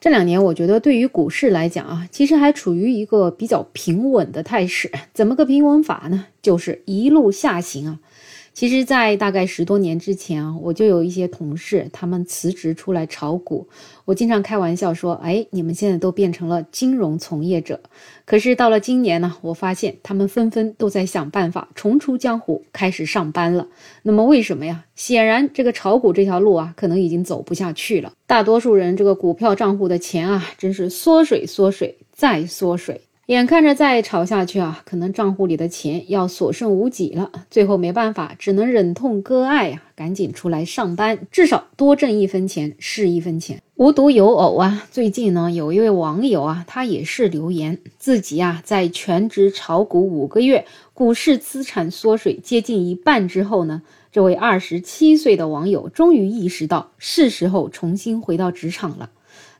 这两年，我觉得对于股市来讲啊，其实还处于一个比较平稳的态势。怎么个平稳法呢？就是一路下行啊。其实，在大概十多年之前啊，我就有一些同事，他们辞职出来炒股。我经常开玩笑说：“哎，你们现在都变成了金融从业者。”可是到了今年呢，我发现他们纷纷都在想办法重出江湖，开始上班了。那么为什么呀？显然，这个炒股这条路啊，可能已经走不下去了。大多数人这个股票账户的钱啊，真是缩水、缩水再缩水。眼看着再炒下去啊，可能账户里的钱要所剩无几了。最后没办法，只能忍痛割爱呀，赶紧出来上班，至少多挣一分钱是一分钱。无独有偶啊，最近呢，有一位网友啊，他也是留言自己啊，在全职炒股五个月，股市资产缩水接近一半之后呢，这位二十七岁的网友终于意识到是时候重新回到职场了。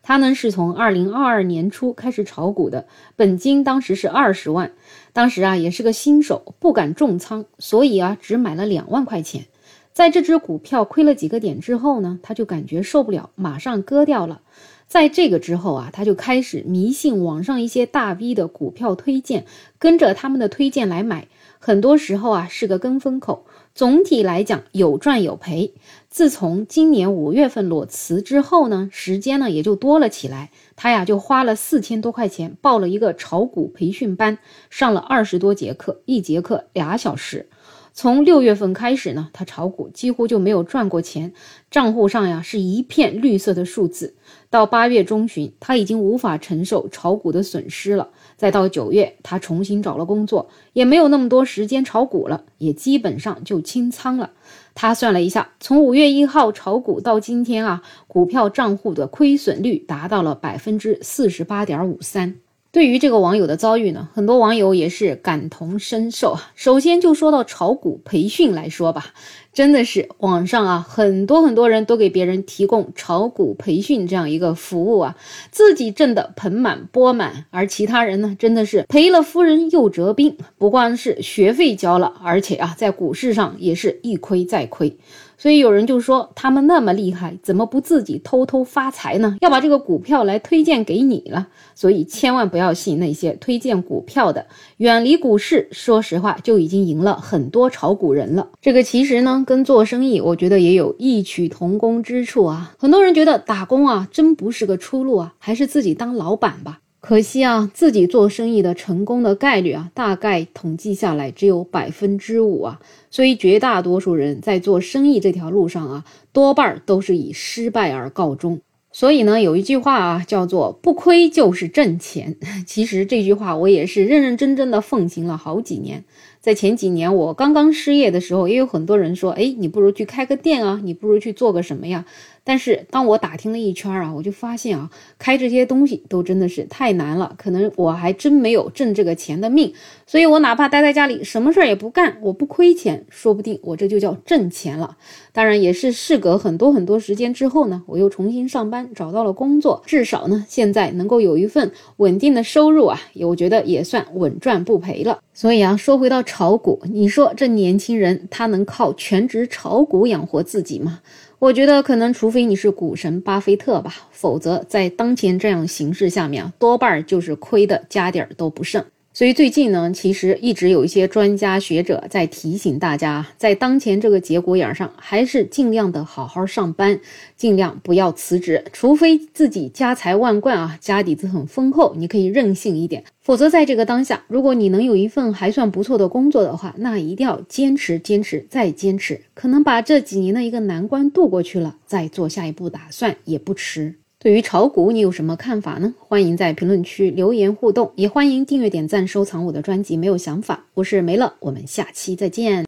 他呢是从二零二二年初开始炒股的，本金当时是二十万，当时啊也是个新手，不敢重仓，所以啊只买了两万块钱。在这只股票亏了几个点之后呢，他就感觉受不了，马上割掉了。在这个之后啊，他就开始迷信网上一些大 V 的股票推荐，跟着他们的推荐来买，很多时候啊是个跟风口。总体来讲有赚有赔。自从今年五月份裸辞之后呢，时间呢也就多了起来。他呀就花了四千多块钱报了一个炒股培训班，上了二十多节课，一节课俩小时。从六月份开始呢，他炒股几乎就没有赚过钱，账户上呀是一片绿色的数字。到八月中旬，他已经无法承受炒股的损失了。再到九月，他重新找了工作，也没有那么多时间炒股了，也基本上就清仓了。他算了一下，从五月一号炒股到今天啊，股票账户的亏损率达到了百分之四十八点五三。对于这个网友的遭遇呢，很多网友也是感同身受啊。首先就说到炒股培训来说吧，真的是网上啊，很多很多人都给别人提供炒股培训这样一个服务啊，自己挣得盆满钵满，而其他人呢，真的是赔了夫人又折兵，不光是学费交了，而且啊，在股市上也是一亏再亏。所以有人就说他们那么厉害，怎么不自己偷偷发财呢？要把这个股票来推荐给你了。所以千万不要信那些推荐股票的，远离股市。说实话，就已经赢了很多炒股人了。这个其实呢，跟做生意，我觉得也有异曲同工之处啊。很多人觉得打工啊，真不是个出路啊，还是自己当老板吧。可惜啊，自己做生意的成功的概率啊，大概统计下来只有百分之五啊。所以绝大多数人在做生意这条路上啊，多半都是以失败而告终。所以呢，有一句话啊，叫做“不亏就是挣钱”。其实这句话我也是认认真真的奉行了好几年。在前几年我刚刚失业的时候，也有很多人说：“哎，你不如去开个店啊，你不如去做个什么呀？”但是当我打听了一圈啊，我就发现啊，开这些东西都真的是太难了，可能我还真没有挣这个钱的命。所以我哪怕待在家里，什么事儿也不干，我不亏钱，说不定我这就叫挣钱了。当然也是事隔很多很多时间之后呢，我又重新上班，找到了工作，至少呢现在能够有一份稳定的收入啊，我觉得也算稳赚不赔了。所以啊，说回到炒股，你说这年轻人他能靠全职炒股养活自己吗？我觉得可能，除非你是股神巴菲特吧，否则在当前这样形势下面，多半就是亏的家底儿都不剩。所以最近呢，其实一直有一些专家学者在提醒大家，在当前这个节骨眼上，还是尽量的好好上班，尽量不要辞职，除非自己家财万贯啊，家底子很丰厚，你可以任性一点。否则，在这个当下，如果你能有一份还算不错的工作的话，那一定要坚持、坚持再坚持，可能把这几年的一个难关度过去了，再做下一步打算也不迟。对于炒股，你有什么看法呢？欢迎在评论区留言互动，也欢迎订阅、点赞、收藏我的专辑。没有想法，我是梅乐，我们下期再见。